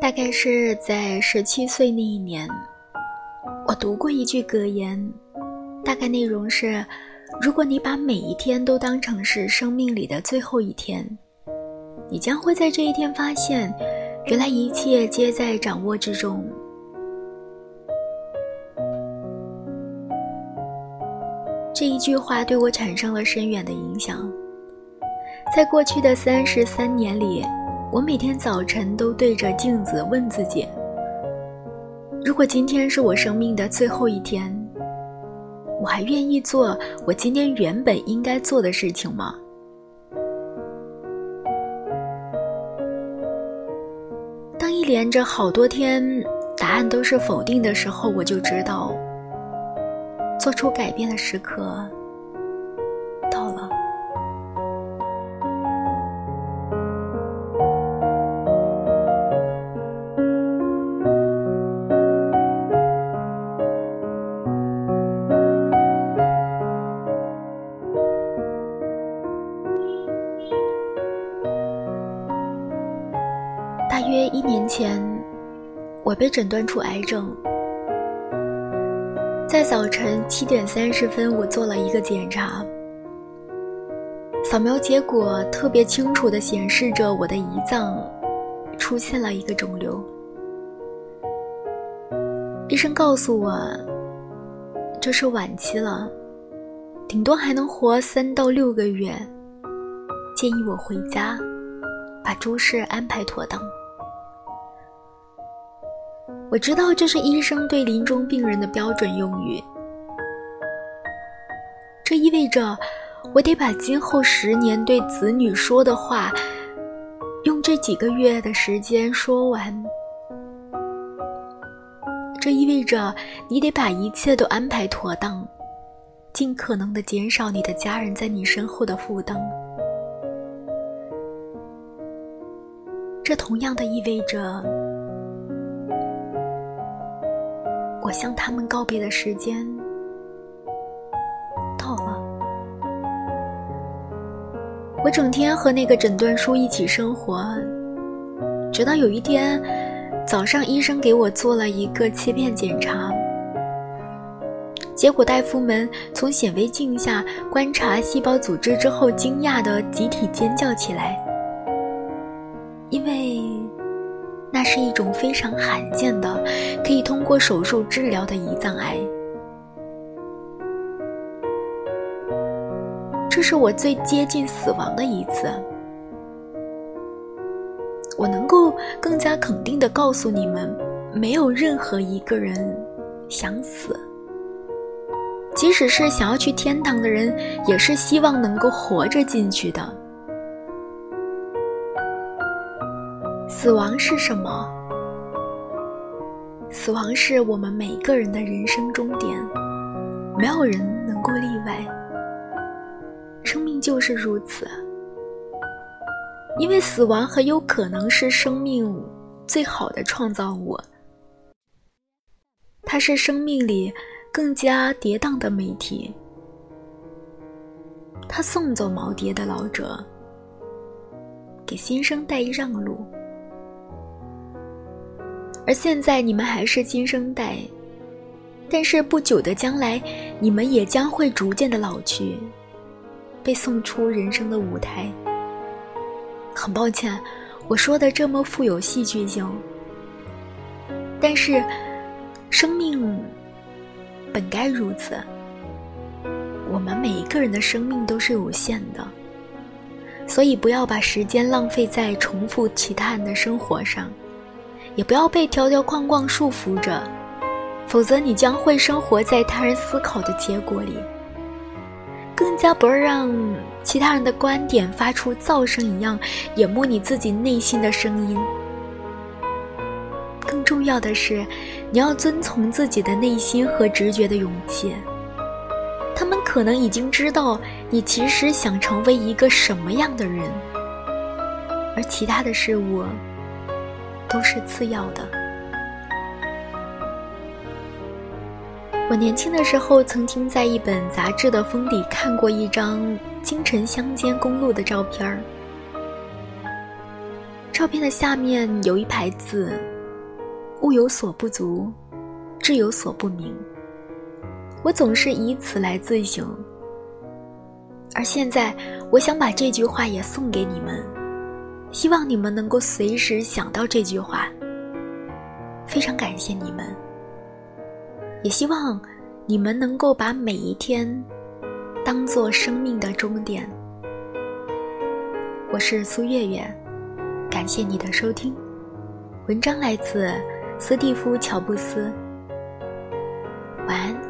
大概是在十七岁那一年，我读过一句格言，大概内容是：如果你把每一天都当成是生命里的最后一天，你将会在这一天发现，原来一切皆在掌握之中。这一句话对我产生了深远的影响，在过去的三十三年里。我每天早晨都对着镜子问自己：如果今天是我生命的最后一天，我还愿意做我今天原本应该做的事情吗？当一连着好多天答案都是否定的时候，我就知道，做出改变的时刻。大约一年前，我被诊断出癌症。在早晨七点三十分，我做了一个检查，扫描结果特别清楚的显示着我的胰脏出现了一个肿瘤。医生告诉我，这是晚期了，顶多还能活三到六个月，建议我回家，把诸事安排妥当。我知道这是医生对临终病人的标准用语，这意味着我得把今后十年对子女说的话，用这几个月的时间说完。这意味着你得把一切都安排妥当，尽可能的减少你的家人在你身后的负担。这同样的意味着。我向他们告别的时间到了。我整天和那个诊断书一起生活，直到有一天早上，医生给我做了一个切片检查，结果大夫们从显微镜下观察细胞组织之后，惊讶的集体尖叫起来，因为。那是一种非常罕见的，可以通过手术治疗的胰脏癌。这是我最接近死亡的一次。我能够更加肯定的告诉你们，没有任何一个人想死。即使是想要去天堂的人，也是希望能够活着进去的。死亡是什么？死亡是我们每个人的人生终点，没有人能够例外。生命就是如此，因为死亡很有可能是生命最好的创造物，它是生命里更加跌宕的媒体，他送走耄耋的老者，给新生代让路。而现在你们还是新生代，但是不久的将来，你们也将会逐渐的老去，被送出人生的舞台。很抱歉，我说的这么富有戏剧性，但是生命本该如此。我们每一个人的生命都是有限的，所以不要把时间浪费在重复其他人的生活上。也不要被条条框框束缚着，否则你将会生活在他人思考的结果里。更加不要让其他人的观点发出噪声一样淹没你自己内心的声音。更重要的是，你要遵从自己的内心和直觉的勇气。他们可能已经知道你其实想成为一个什么样的人，而其他的事物都是次要的。我年轻的时候，曾经在一本杂志的封底看过一张京城乡间公路的照片儿。照片的下面有一排字：“物有所不足，志有所不明。”我总是以此来自省。而现在，我想把这句话也送给你们，希望你们能够随时想到这句话。非常感谢你们。也希望你们能够把每一天当做生命的终点。我是苏月月，感谢你的收听。文章来自斯蒂夫·乔布斯。晚安。